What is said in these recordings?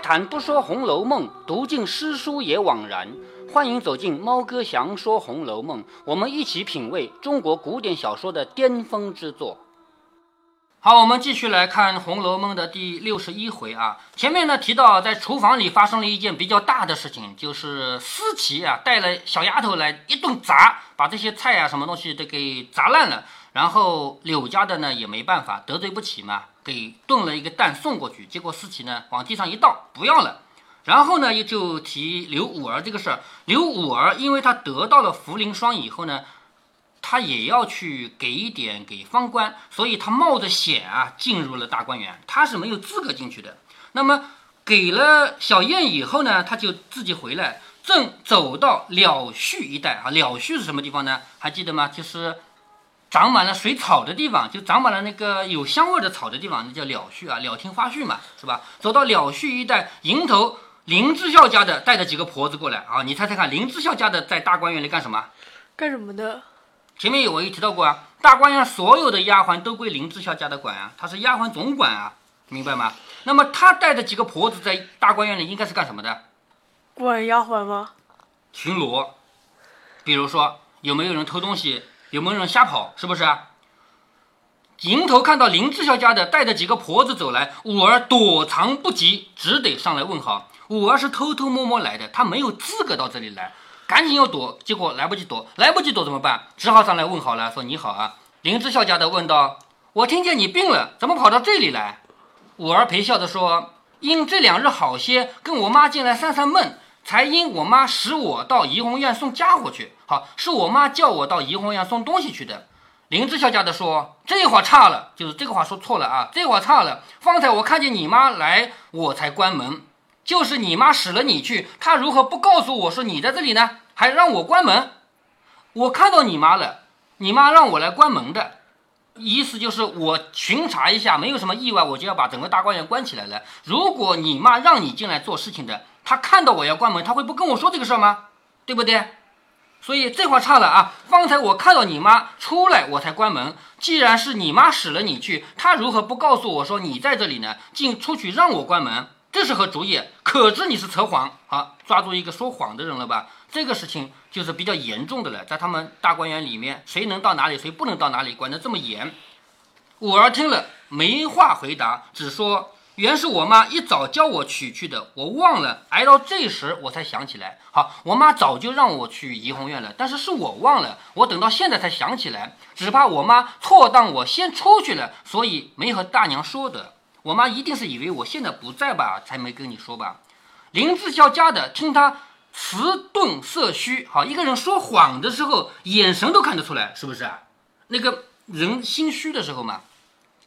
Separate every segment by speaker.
Speaker 1: 谈不说《红楼梦》，读尽诗书也枉然。欢迎走进猫哥祥说《红楼梦》，我们一起品味中国古典小说的巅峰之作。好，我们继续来看《红楼梦》的第六十一回啊。前面呢提到，在厨房里发生了一件比较大的事情，就是思琪啊带了小丫头来一顿砸，把这些菜啊什么东西都给砸烂了。然后柳家的呢也没办法，得罪不起嘛，给炖了一个蛋送过去。结果思琪呢往地上一倒，不要了。然后呢也就提刘五儿这个事儿。刘五儿因为他得到了茯苓霜以后呢，他也要去给一点给方官，所以他冒着险啊进入了大观园。他是没有资格进去的。那么给了小燕以后呢，他就自己回来，正走到了絮一带啊。了絮是什么地方呢？还记得吗？就是。长满了水草的地方，就长满了那个有香味的草的地方，那叫了絮啊，了听花絮嘛，是吧？走到了絮一带，迎头林之孝家的带着几个婆子过来啊，你猜猜看，林之孝家的在大观园里干什么？
Speaker 2: 干什么的？
Speaker 1: 前面有我也提到过啊，大观园所有的丫鬟都归林之孝家的管啊，他是丫鬟总管啊，明白吗？那么他带着几个婆子在大观园里应该是干什么的？
Speaker 2: 管丫鬟吗？
Speaker 1: 巡逻，比如说有没有人偷东西？有没有人瞎跑？是不是？迎头看到林志孝家的带着几个婆子走来，五儿躲藏不及，只得上来问好。五儿是偷偷摸摸来的，他没有资格到这里来，赶紧要躲，结果来不及躲，来不及躲怎么办？只好上来问好了，说你好啊。林志孝家的问道：“我听见你病了，怎么跑到这里来？”五儿陪笑着说：“因这两日好些，跟我妈进来散散闷。”才因我妈使我到怡红院送家伙去，好，是我妈叫我到怡红院送东西去的。林志孝家的说这话差了，就是这个话说错了啊，这话差了。方才我看见你妈来，我才关门。就是你妈使了你去，她如何不告诉我说你在这里呢？还让我关门？我看到你妈了，你妈让我来关门的，意思就是我巡查一下，没有什么意外，我就要把整个大观园关起来了。如果你妈让你进来做事情的。他看到我要关门，他会不跟我说这个事儿吗？对不对？所以这话差了啊！方才我看到你妈出来，我才关门。既然是你妈使了你去，他如何不告诉我说你在这里呢？竟出去让我关门，这是何主意？可知你是扯谎！好，抓住一个说谎的人了吧？这个事情就是比较严重的了，在他们大观园里面，谁能到哪里，谁不能到哪里，管得这么严。五儿听了没话回答，只说。原是我妈一早叫我取去的，我忘了，挨到这时我才想起来。好，我妈早就让我去怡红院了，但是是我忘了，我等到现在才想起来。只怕我妈错当我先出去了，所以没和大娘说的。我妈一定是以为我现在不在吧，才没跟你说吧。林志孝家的听他迟钝色虚，好，一个人说谎的时候，眼神都看得出来，是不是啊？那个人心虚的时候嘛。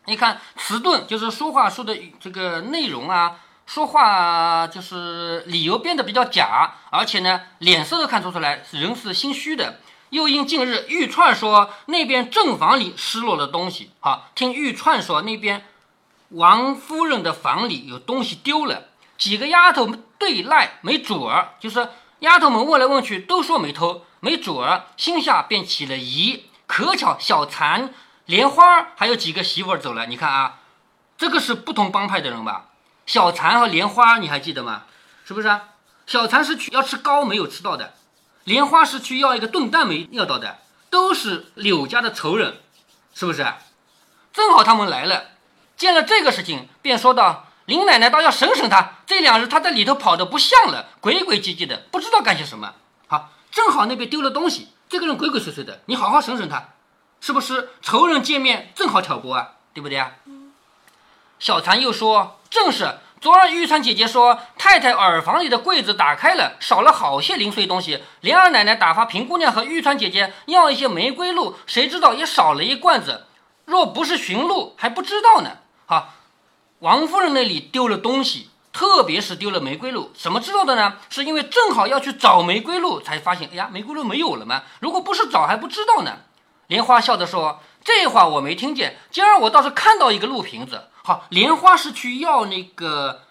Speaker 1: 你看迟钝，就是说话说的这个内容啊，说话就是理由变得比较假，而且呢，脸色都看出出来，人是心虚的。又因近日玉串说那边正房里失落了东西，好，听玉串说那边王夫人的房里有东西丢了，几个丫头对赖没主儿，就是丫头们问来问去都说没偷，没主儿，心下便起了疑。可巧小蚕。莲花还有几个媳妇儿走了，你看啊，这个是不同帮派的人吧？小蚕和莲花你还记得吗？是不是啊？小蚕是去要吃糕没有吃到的，莲花是去要一个炖蛋没要到的，都是柳家的仇人，是不是？正好他们来了，见了这个事情，便说道：“林奶奶倒要审审他，这两日他在里头跑得不像了，鬼鬼祟祟的，不知道干些什么。好，正好那边丢了东西，这个人鬼鬼祟祟的，你好好审审他。”是不是仇人见面正好挑拨啊？对不对啊？小蚕又说：“正是。昨儿玉川姐姐说，太太耳房里的柜子打开了，少了好些零碎东西。莲儿奶奶打发平姑娘和玉川姐姐要一些玫瑰露，谁知道也少了一罐子。若不是寻路，还不知道呢。好，王夫人那里丢了东西，特别是丢了玫瑰露，怎么知道的呢？是因为正好要去找玫瑰露，才发现，哎呀，玫瑰露没有了吗？如果不是找，还不知道呢。”莲花笑着说：“这话我没听见。今儿我倒是看到一个鹿瓶子。好，莲花是去要那个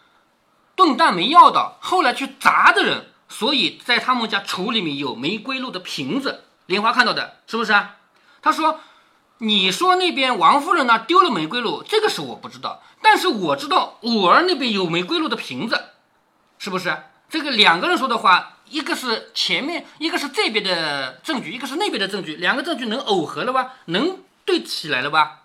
Speaker 1: 炖蛋没要到，后来去砸的人，所以在他们家橱里面有玫瑰露的瓶子。莲花看到的，是不是啊？他说：‘你说那边王夫人那丢了玫瑰露，这个是我不知道，但是我知道五儿那边有玫瑰露的瓶子。是不是？这个两个人说的话，一个是前面，一个是这边的证据，一个是那边的证据，两个证据能耦合了吧？能对起来了吧？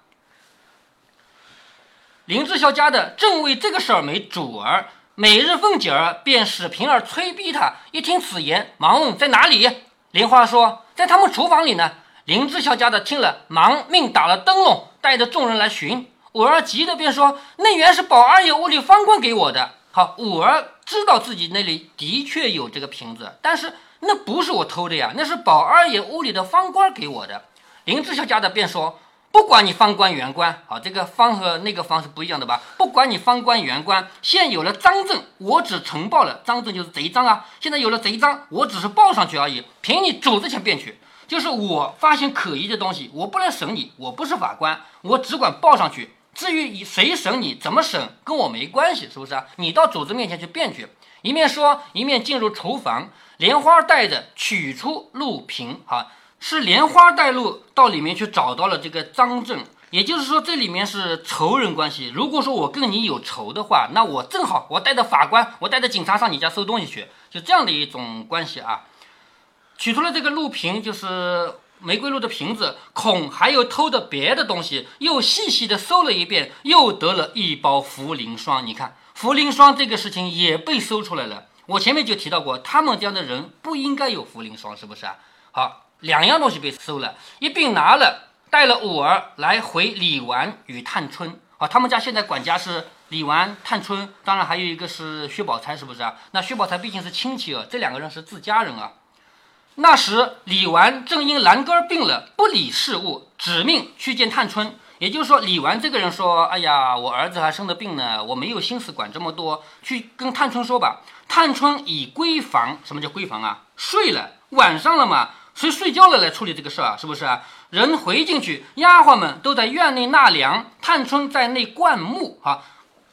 Speaker 1: 林志孝家的正为这个事儿没主儿，每日凤姐儿便使平儿催逼他。一听此言，忙问在哪里。莲花说在他们厨房里呢。林志孝家的听了，忙命打了灯笼，带着众人来寻。五儿急的便说：“那原是宝二爷屋里方官给我的。”好，五儿知道自己那里的确有这个瓶子，但是那不是我偷的呀，那是宝二爷屋里的方官给我的。林志孝家的便说。不管你方官原官，好，这个方和那个方是不一样的吧？不管你方官原官，现有了赃证，我只呈报了赃证，就是贼赃啊。现在有了贼赃，我只是报上去而已，凭你主子钱便取。就是我发现可疑的东西，我不来审你，我不是法官，我只管报上去。至于谁审你，怎么审，跟我没关系，是不是啊？你到主子面前去辩去。一面说，一面进入厨房，莲花带着取出录屏，哈。是莲花带路到里面去找到了这个赃证，也就是说这里面是仇人关系。如果说我跟你有仇的话，那我正好我带着法官，我带着警察上你家搜东西去，就这样的一种关系啊。取出了这个录屏，就是玫瑰露的瓶子，恐还有偷的别的东西，又细细的搜了一遍，又得了一包茯苓霜。你看茯苓霜这个事情也被搜出来了。我前面就提到过，他们家的人不应该有茯苓霜，是不是啊？好。两样东西被搜了，一并拿了，带了五儿来回李纨与探春啊。他们家现在管家是李纨、探春，当然还有一个是薛宝钗，是不是啊？那薛宝钗毕竟是亲戚啊，这两个人是自家人啊。那时李纨正因兰根病了，不理事务，指命去见探春。也就是说，李纨这个人说：“哎呀，我儿子还生着病呢，我没有心思管这么多，去跟探春说吧。”探春已闺房，什么叫闺房啊？睡了，晚上了嘛。谁睡觉了来处理这个事儿啊？是不是啊？人回进去，丫鬟们都在院内纳凉，探春在内灌木。哈，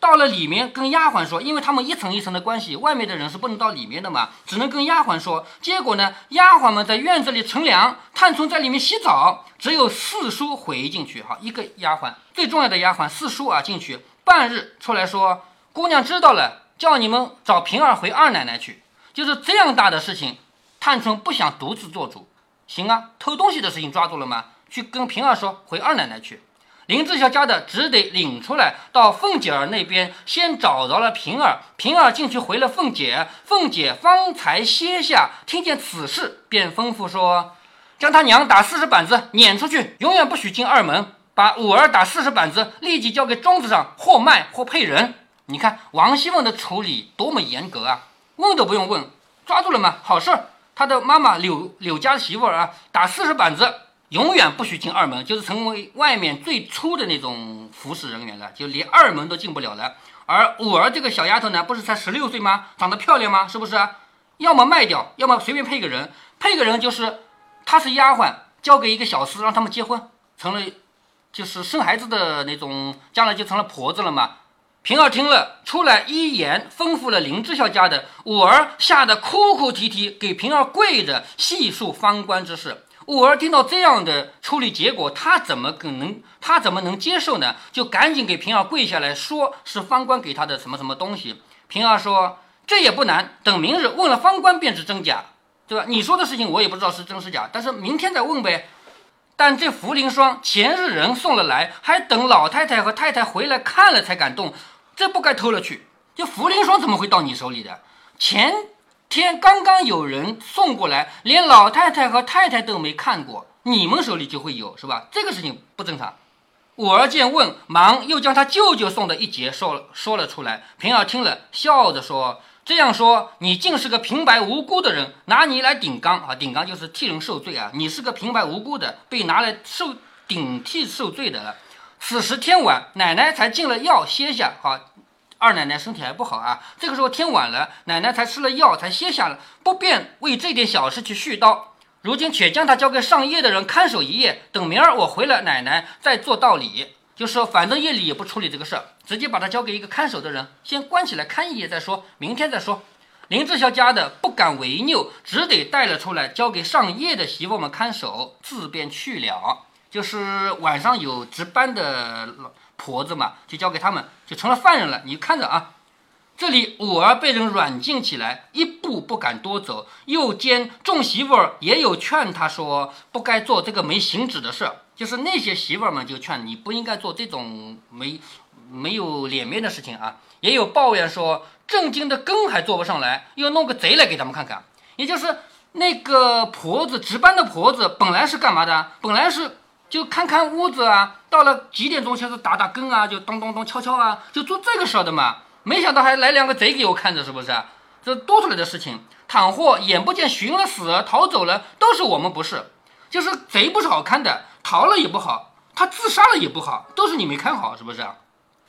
Speaker 1: 到了里面跟丫鬟说，因为他们一层一层的关系，外面的人是不能到里面的嘛，只能跟丫鬟说。结果呢，丫鬟们在院子里乘凉，探春在里面洗澡，只有四叔回进去。哈，一个丫鬟最重要的丫鬟四叔啊进去，半日出来说，姑娘知道了，叫你们找平儿回二奶奶去。就是这样大的事情，探春不想独自做主。行啊，偷东西的事情抓住了吗？去跟平儿说回二奶奶去。林志孝家的只得领出来，到凤姐儿那边先找着了平儿。平儿进去回了凤姐，凤姐方才歇下，听见此事，便吩咐说：“将他娘打四十板子，撵出去，永远不许进二门。把五儿打四十板子，立即交给庄子上，或卖或配人。你看王熙凤的处理多么严格啊！问都不用问，抓住了吗？好事儿。”他的妈妈柳柳家媳妇儿啊，打四十板子，永远不许进二门，就是成为外面最粗的那种服侍人员了，就连二门都进不了了。而五儿这个小丫头呢，不是才十六岁吗？长得漂亮吗？是不是？要么卖掉，要么随便配个人，配个人就是她是丫鬟，交给一个小厮，让他们结婚，成了就是生孩子的那种，将来就成了婆子了嘛。平儿听了，出来一言吩咐了林之孝家的五儿，吓得哭哭啼啼，给平儿跪着细述方官之事。五儿听到这样的处理结果，他怎么可能？他怎么能接受呢？就赶紧给平儿跪下来说，是方官给他的什么什么东西。平儿说：“这也不难，等明日问了方官便知真假，对吧？你说的事情我也不知道是真是假，但是明天再问呗。但这茯苓霜前日人送了来，还等老太太和太太回来看了才敢动。”这不该偷了去！这茯苓霜怎么会到你手里的？前天刚刚有人送过来，连老太太和太太都没看过，你们手里就会有是吧？这个事情不正常。五儿见问，忙又将他舅舅送的一节说说了出来。平儿听了，笑着说：“这样说，你竟是个平白无辜的人，拿你来顶缸啊！顶缸就是替人受罪啊！你是个平白无辜的，被拿来受顶替受罪的了。”此时天晚，奶奶才进了药歇下。好，二奶奶身体还不好啊。这个时候天晚了，奶奶才吃了药，才歇下了，不便为这点小事去絮叨。如今且将她交给上夜的人看守一夜，等明儿我回了，奶奶再做道理。就说反正夜里也不处理这个事儿，直接把她交给一个看守的人，先关起来看一夜再说，明天再说。林志孝家的不敢违拗，只得带了出来，交给上夜的媳妇们看守，自便去了。就是晚上有值班的婆子嘛，就交给他们，成了犯人了。你看着啊，这里五儿被人软禁起来，一步不敢多走。又兼众媳妇儿也有劝他说，不该做这个没行止的事。就是那些媳妇儿们就劝你不应该做这种没没有脸面的事情啊。也有抱怨说，正经的羹还做不上来，又弄个贼来给他们看看。也就是那个婆子值班的婆子，本来是干嘛的？本来是就看看屋子啊，到了几点钟就是打打更啊，就咚咚咚敲敲啊，就做这个事儿的嘛。没想到还来两个贼给我看着，是不是？这多出来的事情，倘或眼不见寻了死逃走了，都是我们不是。就是贼不是好看的，逃了也不好，他自杀了也不好，都是你没看好，是不是？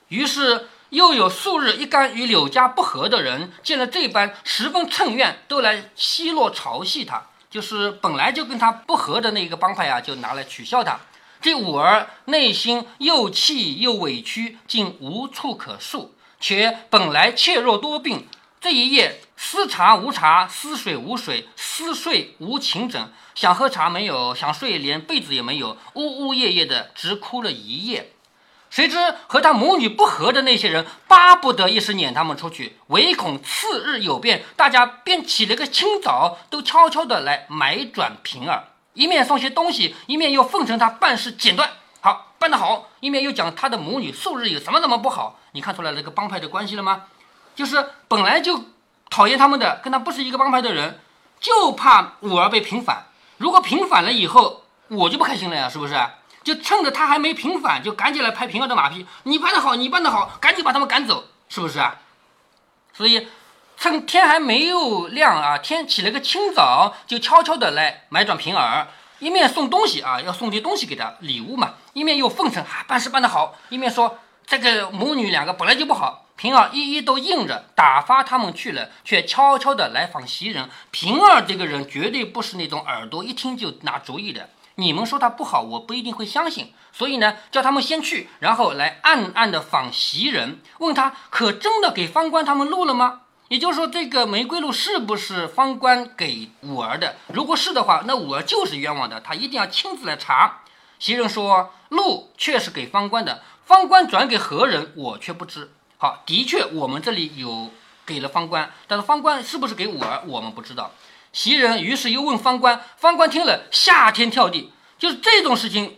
Speaker 1: 于是又有数日一干与柳家不和的人，见了这般十分称怨，都来奚落嘲戏他。就是本来就跟他不和的那个帮派啊，就拿来取笑他。这五儿内心又气又委屈，竟无处可诉。且本来怯弱多病，这一夜思茶无茶，思水无水，思睡无寝枕，想喝茶没有，想睡连被子也没有，呜呜咽咽的直哭了一夜。谁知和他母女不和的那些人巴不得一时撵他们出去，唯恐次日有变，大家便起了个清早，都悄悄的来买转平儿，一面送些东西，一面又奉承他办事简断。好办得好，一面又讲他的母女素日有什么什么不好，你看出来那个帮派的关系了吗？就是本来就讨厌他们的，跟他不是一个帮派的人，就怕五儿被平反。如果平反了以后，我就不开心了呀，是不是？就趁着他还没平反，就赶紧来拍平儿的马屁。你办得好，你办得好，赶紧把他们赶走，是不是啊？所以趁天还没有亮啊，天起了个清早，就悄悄的来买转平儿。一面送东西啊，要送些东西给他礼物嘛，一面又奉承啊，办事办得好，一面说这个母女两个本来就不好，平儿一一都应着，打发他们去了，却悄悄的来访袭人。平儿这个人绝对不是那种耳朵一听就拿主意的，你们说他不好，我不一定会相信，所以呢，叫他们先去，然后来暗暗的访袭人，问他可真的给方官他们录了吗？也就是说，这个玫瑰露是不是方官给五儿的？如果是的话，那五儿就是冤枉的，他一定要亲自来查。袭人说，露确是给方官的，方官转给何人，我却不知。好，的确我们这里有给了方官，但是方官是不是给五儿，我们不知道。袭人于是又问方官，方官听了吓天跳地，就是这种事情，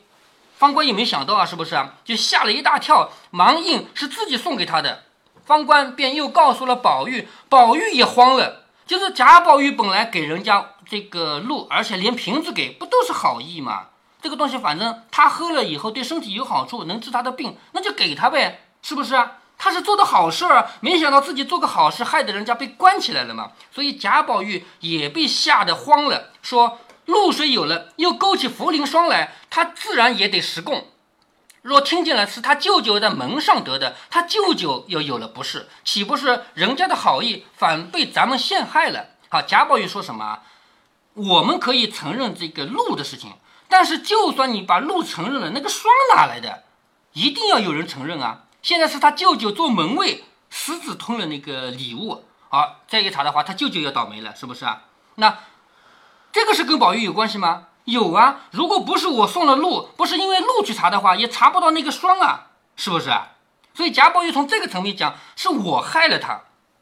Speaker 1: 方官也没想到啊，是不是啊？就吓了一大跳，忙应是自己送给他的。方官便又告诉了宝玉，宝玉也慌了。就是贾宝玉本来给人家这个露，而且连瓶子给，不都是好意吗？这个东西反正他喝了以后对身体有好处，能治他的病，那就给他呗，是不是啊？他是做的好事儿，没想到自己做个好事，害得人家被关起来了嘛。所以贾宝玉也被吓得慌了，说露水有了，又勾起茯苓霜来，他自然也得食供。若听见了是他舅舅在门上得的，他舅舅又有了不是，岂不是人家的好意反被咱们陷害了？好，贾宝玉说什么？我们可以承认这个鹿的事情，但是就算你把鹿承认了，那个霜哪来的？一定要有人承认啊！现在是他舅舅做门卫，私自吞了那个礼物，好，再一查的话，他舅舅要倒霉了，是不是啊？那这个是跟宝玉有关系吗？有啊，如果不是我送了鹿，不是因为鹿去查的话，也查不到那个霜啊，是不是？所以贾宝玉从这个层面讲，是我害了他，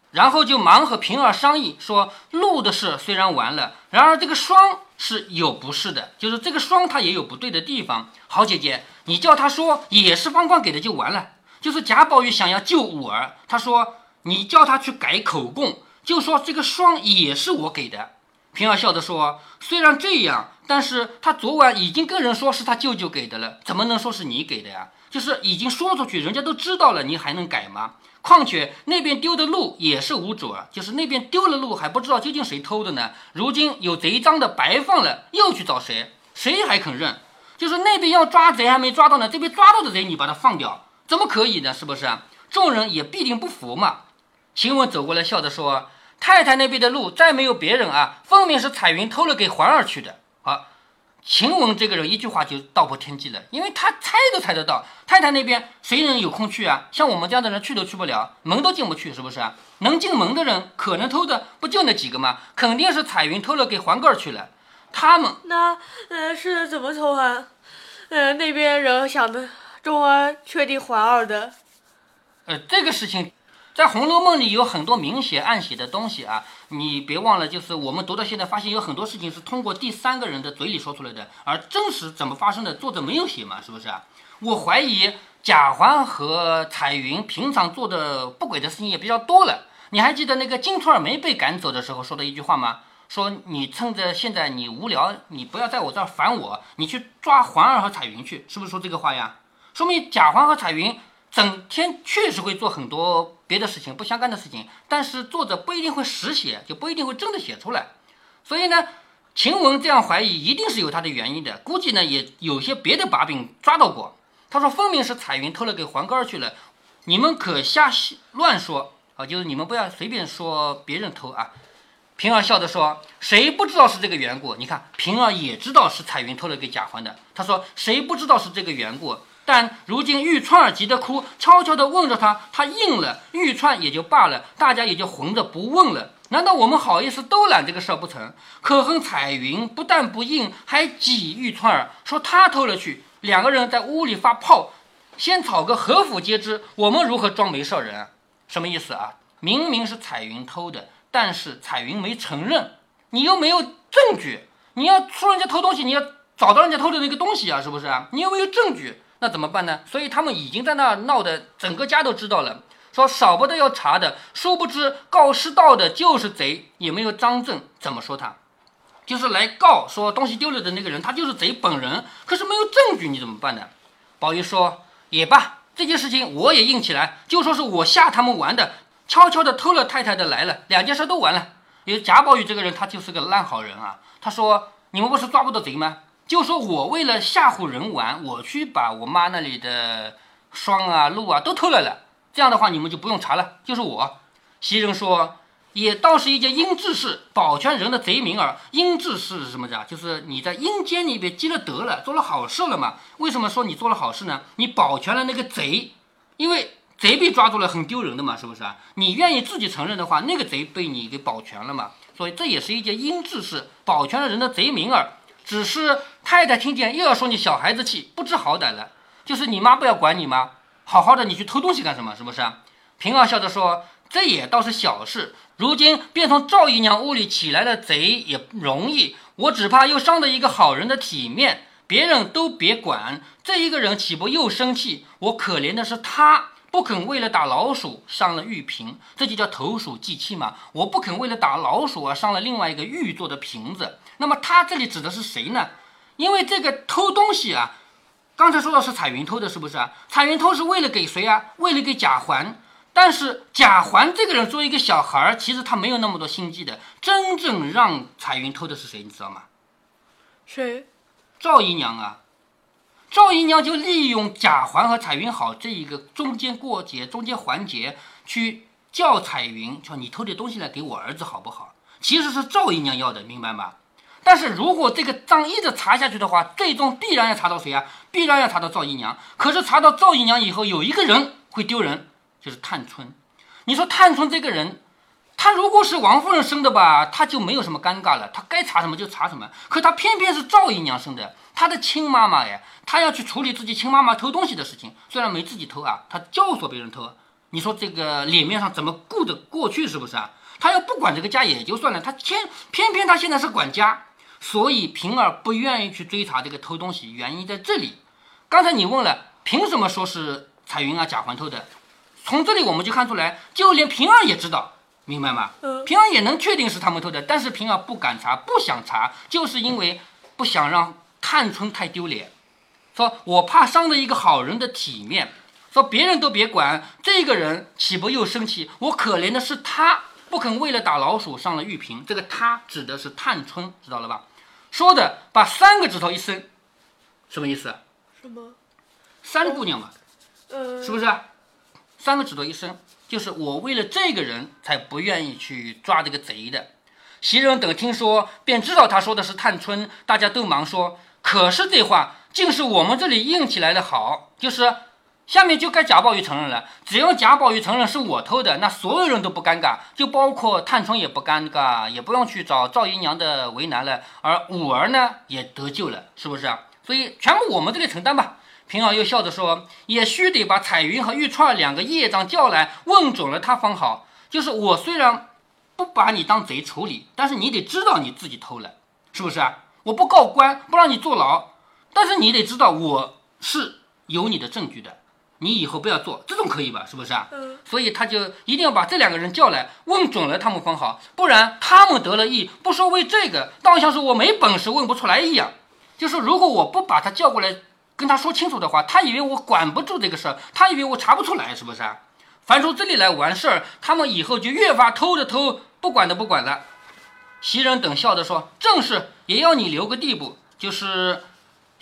Speaker 1: 然后就忙和平儿商议说，鹿的事虽然完了，然而这个霜是有不是的，就是这个霜它也有不对的地方。好姐姐，你叫他说也是方官给的就完了。就是贾宝玉想要救五儿，他说你叫他去改口供，就说这个霜也是我给的。平儿笑着说，虽然这样。但是他昨晚已经跟人说是他舅舅给的了，怎么能说是你给的呀？就是已经说出去，人家都知道了，你还能改吗？况且那边丢的鹿也是无主啊，就是那边丢了鹿还不知道究竟谁偷的呢。如今有贼赃的白放了，又去找谁？谁还肯认？就是那边要抓贼还没抓到呢，这边抓到的贼你把他放掉，怎么可以呢？是不是啊？众人也必定不服嘛。晴雯走过来笑着说：“太太那边的鹿再没有别人啊，分明是彩云偷了给环儿去的。”好，晴雯这个人一句话就道破天机了，因为他猜都猜得到，太太那边谁能有空去啊？像我们这样的人去都去不了，门都进不去，是不是啊？能进门的人可能偷的不就那几个吗？肯定是彩云偷了给环儿去了。他们
Speaker 2: 那呃是怎么偷啊？呃那边人想的，中儿确定环儿的。
Speaker 1: 呃这个事情，在《红楼梦》里有很多明写暗写的东西啊，你别忘了，就是我们读到现在发现有很多事情是通过第三个人的嘴里说出来的，而真实怎么发生的，作者没有写嘛，是不是啊？我怀疑贾环和彩云平常做的不轨的事情也比较多了。你还记得那个金兔儿没被赶走的时候说的一句话吗？说你趁着现在你无聊，你不要在我这儿烦我，你去抓环儿和彩云去，是不是说这个话呀？说明贾环和彩云。整天确实会做很多别的事情不相干的事情，但是作者不一定会实写，就不一定会真的写出来。所以呢，晴雯这样怀疑一定是有他的原因的，估计呢也有些别的把柄抓到过。他说分明是彩云偷了给黄哥去了，你们可瞎乱说啊！就是你们不要随便说别人偷啊。平儿笑着说：“谁不知道是这个缘故？你看平儿也知道是彩云偷了给贾环的。他说谁不知道是这个缘故？”但如今玉串儿急得哭，悄悄地问着他，他应了，玉串也就罢了，大家也就混着不问了。难道我们好意思都揽这个事儿不成？可恨彩云不但不应，还挤玉串儿，说他偷了去。两个人在屋里发炮，先吵个何府皆知，我们如何装没事人？什么意思啊？明明是彩云偷的，但是彩云没承认，你又没有证据。你要说人家偷东西，你要找到人家偷的那个东西啊，是不是啊？你又没有证据。那怎么办呢？所以他们已经在那闹的，整个家都知道了。说少不得要查的，殊不知告失盗的就是贼，也没有张证，怎么说他？就是来告说东西丢了的那个人，他就是贼本人。可是没有证据，你怎么办呢？宝玉说也罢，这件事情我也硬起来，就说是我吓他们玩的，悄悄的偷了太太的来了，两件事都完了。因为贾宝玉这个人，他就是个烂好人啊。他说你们不是抓不到贼吗？就说我为了吓唬人玩，我去把我妈那里的霜啊、露啊都偷来了。这样的话，你们就不用查了。就是我。袭人说，也倒是一件阴质事，保全人的贼名儿。阴质事是什么的？就是你在阴间里边积了德了，做了好事了嘛。为什么说你做了好事呢？你保全了那个贼，因为贼被抓住了很丢人的嘛，是不是啊？你愿意自己承认的话，那个贼被你给保全了嘛。所以这也是一件阴质事，保全了人的贼名儿。只是太太听见又要说你小孩子气，不知好歹了。就是你妈不要管你吗？好好的你去偷东西干什么？是不是？平儿笑着说：“这也倒是小事。如今便从赵姨娘屋里起来的贼也容易，我只怕又伤了一个好人的体面。别人都别管，这一个人岂不又生气？我可怜的是他。”不肯为了打老鼠伤了玉瓶，这就叫投鼠忌器嘛。我不肯为了打老鼠而伤了另外一个玉做的瓶子。那么他这里指的是谁呢？因为这个偷东西啊，刚才说到是彩云偷的，是不是啊？彩云偷是为了给谁啊？为了给贾环。但是贾环这个人作为一个小孩儿，其实他没有那么多心机的。真正让彩云偷的是谁？你知道吗？
Speaker 2: 谁？
Speaker 1: 赵姨娘啊。赵姨娘就利用贾环和彩云好这一个中间过节、中间环节，去叫彩云说：“你偷点东西来给我儿子好不好？”其实是赵姨娘要的，明白吗？但是如果这个账一直查下去的话，最终必然要查到谁啊？必然要查到赵姨娘。可是查到赵姨娘以后，有一个人会丢人，就是探春。你说探春这个人，她如果是王夫人生的吧，她就没有什么尴尬了，她该查什么就查什么。可她偏偏是赵姨娘生的。她的亲妈妈呀，她要去处理自己亲妈妈偷东西的事情，虽然没自己偷啊，她教唆别人偷。你说这个脸面上怎么顾得过去？是不是啊？他要不管这个家也就算了，他偏偏偏他现在是管家，所以平儿不愿意去追查这个偷东西，原因在这里。刚才你问了，凭什么说是彩云啊、贾环偷的？从这里我们就看出来，就连平儿也知道，明白吗？平儿也能确定是他们偷的，但是平儿不敢查，不想查，就是因为不想让。探春太丢脸，说我怕伤了一个好人的体面。说别人都别管，这个人岂不又生气？我可怜的是他，不肯为了打老鼠上了玉屏。这个他指的是探春，知道了吧？说的把三个指头一伸，什么意思？
Speaker 2: 什么？
Speaker 1: 三姑娘嘛，
Speaker 2: 呃，
Speaker 1: 是不是？三个指头一伸，就是我为了这个人才不愿意去抓这个贼的。袭人等听说，便知道他说的是探春，大家都忙说。可是这话竟是我们这里硬起来的好，就是下面就该贾宝玉承认了。只要贾宝玉承认是我偷的，那所有人都不尴尬，就包括探春也不尴尬，也不用去找赵姨娘的为难了。而五儿呢也得救了，是不是啊？所以全部我们这里承担吧。平儿又笑着说：“也须得把彩云和玉串两个业障叫来，问准了他方好。就是我虽然不把你当贼处理，但是你得知道你自己偷了，是不是啊？我不告官，不让你坐牢，但是你得知道我是有你的证据的。你以后不要做，这种可以吧？是不是啊？
Speaker 2: 嗯，
Speaker 1: 所以他就一定要把这两个人叫来，问准了他们分好，不然他们得了意，不说为这个，倒像是我没本事问不出来一样。就是如果我不把他叫过来跟他说清楚的话，他以为我管不住这个事儿，他以为我查不出来，是不是啊？凡从这里来完事儿，他们以后就越发偷的偷，不管的不管了。袭人等笑着说：“正是，也要你留个地步。”就是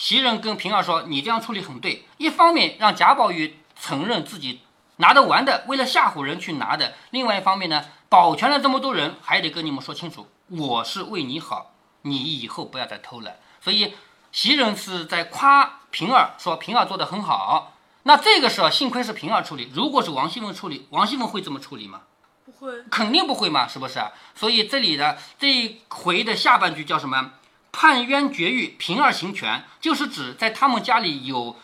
Speaker 1: 袭人跟平儿说：“你这样处理很对，一方面让贾宝玉承认自己拿得完的，为了吓唬人去拿的；另外一方面呢，保全了这么多人，还得跟你们说清楚，我是为你好，你以后不要再偷了。”所以袭人是在夸平儿，说平儿做得很好。那这个时候幸亏是平儿处理，如果是王熙凤处理，王熙凤会这么处理吗？
Speaker 2: 不会，
Speaker 1: 肯定不会嘛，是不是啊？所以这里的这一回的下半句叫什么？判冤绝狱，平儿行权，就是指在他们家里有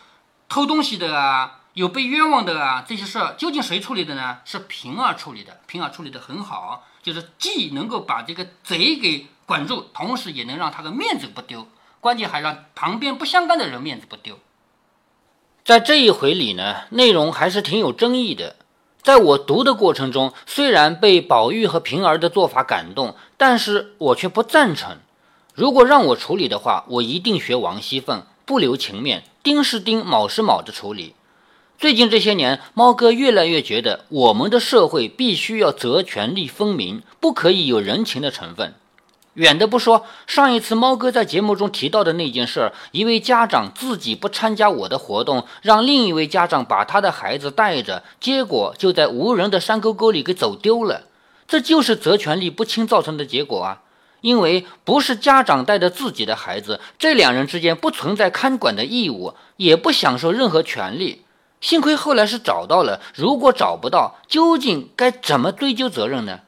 Speaker 1: 偷东西的啊，有被冤枉的啊，这些事儿究竟谁处理的呢？是平儿处理的，平儿处理的很好，就是既能够把这个贼给管住，同时也能让他的面子不丢，关键还让旁边不相干的人面子不丢。在这一回里呢，内容还是挺有争议的。在我读的过程中，虽然被宝玉和平儿的做法感动，但是我却不赞成。如果让我处理的话，我一定学王熙凤，不留情面，丁是丁，卯是卯的处理。最近这些年，猫哥越来越觉得，我们的社会必须要责权利分明，不可以有人情的成分。远的不说，上一次猫哥在节目中提到的那件事，一位家长自己不参加我的活动，让另一位家长把他的孩子带着，结果就在无人的山沟沟里给走丢了。这就是责权利不清造成的结果啊！因为不是家长带着自己的孩子，这两人之间不存在看管的义务，也不享受任何权利。幸亏后来是找到了，如果找不到，究竟该怎么追究责任呢？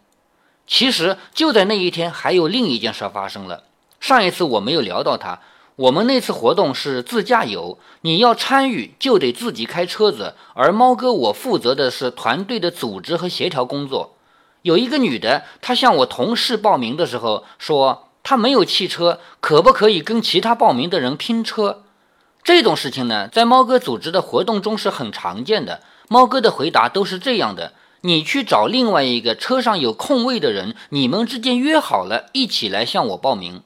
Speaker 1: 其实就在那一天，还有另一件事发生了。上一次我没有聊到他。我们那次活动是自驾游，你要参与就得自己开车子，而猫哥我负责的是团队的组织和协调工作。有一个女的，她向我同事报名的时候说，她没有汽车，可不可以跟其他报名的人拼车？这种事情呢，在猫哥组织的活动中是很常见的。猫哥的回答都是这样的。你去找另外一个车上有空位的人，你们之间约好了一起来向我报名。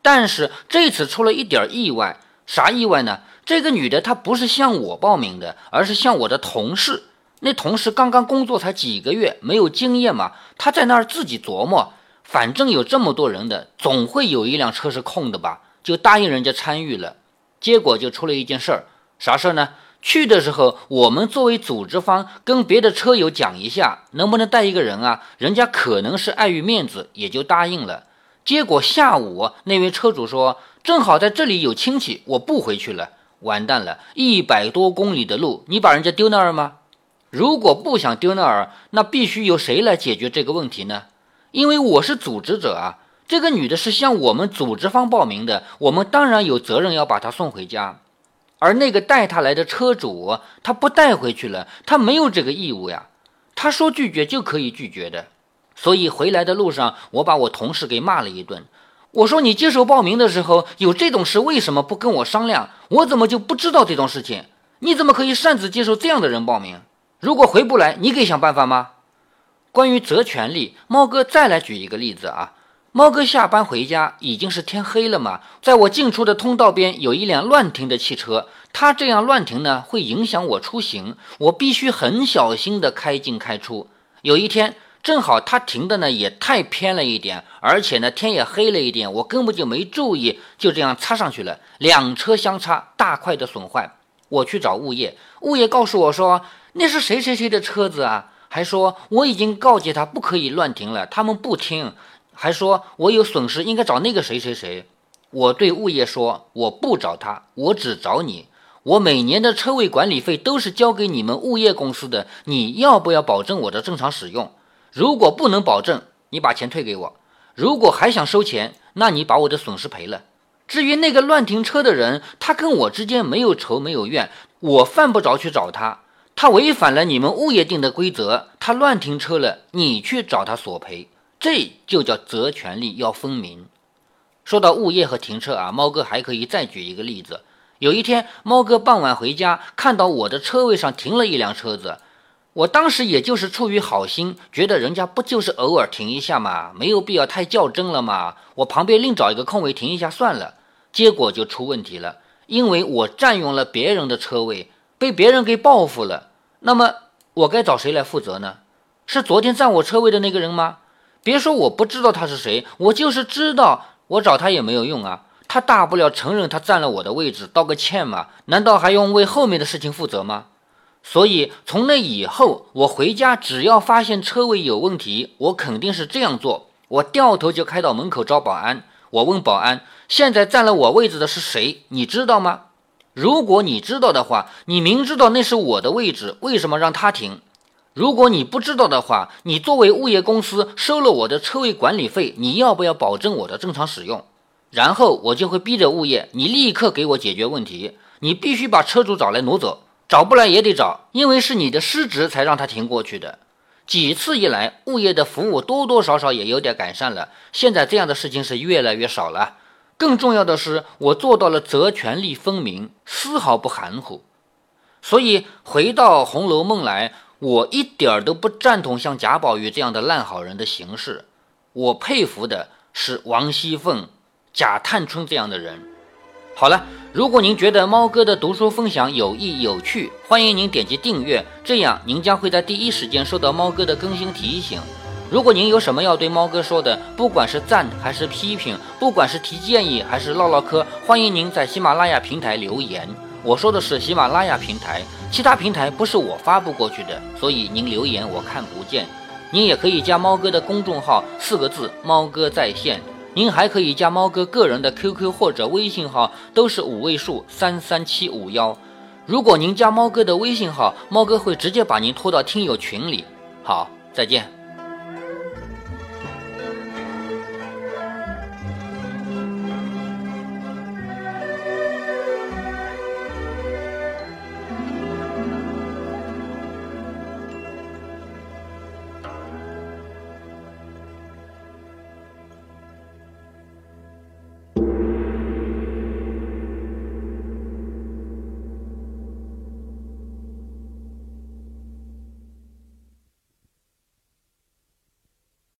Speaker 1: 但是这次出了一点意外，啥意外呢？这个女的她不是向我报名的，而是向我的同事。那同事刚刚工作才几个月，没有经验嘛，他在那儿自己琢磨，反正有这么多人的，总会有一辆车是空的吧，就答应人家参与了。结果就出了一件事儿，啥事儿呢？去的时候，我们作为组织方跟别的车友讲一下，能不能带一个人啊？人家可能是碍于面子，也就答应了。结果下午那位车主说，正好在这里有亲戚，我不回去了。完蛋了，一百多公里的路，你把人家丢那儿吗？如果不想丢那儿，那必须由谁来解决这个问题呢？因为我是组织者啊。这个女的是向我们组织方报名的，我们当然有责任要把她送回家。而那个带她来的车主，他不带回去了，他没有这个义务呀。他说拒绝就可以拒绝的。所以回来的路上，我把我同事给骂了一顿。我说：“你接受报名的时候有这种事，为什么不跟我商量？我怎么就不知道这种事情？你怎么可以擅自接受这样的人报名？如果回不来，你给想办法吗？”关于责权利，猫哥再来举一个例子啊。猫哥下班回家已经是天黑了嘛，在我进出的通道边有一辆乱停的汽车，他这样乱停呢，会影响我出行，我必须很小心的开进开出。有一天正好他停的呢也太偏了一点，而且呢天也黑了一点，我根本就没注意，就这样擦上去了，两车相差，大块的损坏。我去找物业，物业告诉我说那是谁谁谁的车子啊，还说我已经告诫他不可以乱停了，他们不听。还说我有损失，应该找那个谁谁谁。我对物业说，我不找他，我只找你。我每年的车位管理费都是交给你们物业公司的，你要不要保证我的正常使用？如果不能保证，你把钱退给我；如果还想收钱，那你把我的损失赔了。至于那个乱停车的人，他跟我之间没有仇没有怨，我犯不着去找他。他违反了你们物业定的规则，他乱停车了，你去找他索赔，这就叫责权利要分明。说到物业和停车啊，猫哥还可以再举一个例子。有一天，猫哥傍晚回家，看到我的车位上停了一辆车子。我当时也就是出于好心，觉得人家不就是偶尔停一下嘛，没有必要太较真了嘛。我旁边另找一个空位停一下算了。结果就出问题了，因为我占用了别人的车位，被别人给报复了。那么我该找谁来负责呢？是昨天占我车位的那个人吗？别说我不知道他是谁，我就是知道，我找他也没有用啊。他大不了承认他占了我的位置，道个歉嘛。难道还用为后面的事情负责吗？所以从那以后，我回家只要发现车位有问题，我肯定是这样做：我掉头就开到门口找保安。我问保安：“现在占了我位置的是谁？你知道吗？如果你知道的话，你明知道那是我的位置，为什么让他停？如果你不知道的话，你作为物业公司收了我的车位管理费，你要不要保证我的正常使用？然后我就会逼着物业，你立刻给我解决问题，你必须把车主找来挪走。”找不来也得找，因为是你的失职才让他停过去的。几次一来，物业的服务多多少少也有点改善了。现在这样的事情是越来越少了。更重要的是，我做到了责权利分明，丝毫不含糊。所以回到《红楼梦》来，我一点儿都不赞同像贾宝玉这样的烂好人的行事。我佩服的是王熙凤、贾探春这样的人。好了。如果您觉得猫哥的读书分享有益有趣，欢迎您点击订阅，这样您将会在第一时间收到猫哥的更新提醒。如果您有什么要对猫哥说的，不管是赞还是批评，不管是提建议还是唠唠嗑，欢迎您在喜马拉雅平台留言。我说的是喜马拉雅平台，其他平台不是我发布过去的，所以您留言我看不见。您也可以加猫哥的公众号，四个字：猫哥在线。您还可以加猫哥个人的 QQ 或者微信号，都是五位数三三七五幺。如果您加猫哥的微信号，猫哥会直接把您拖到听友群里。好，再见。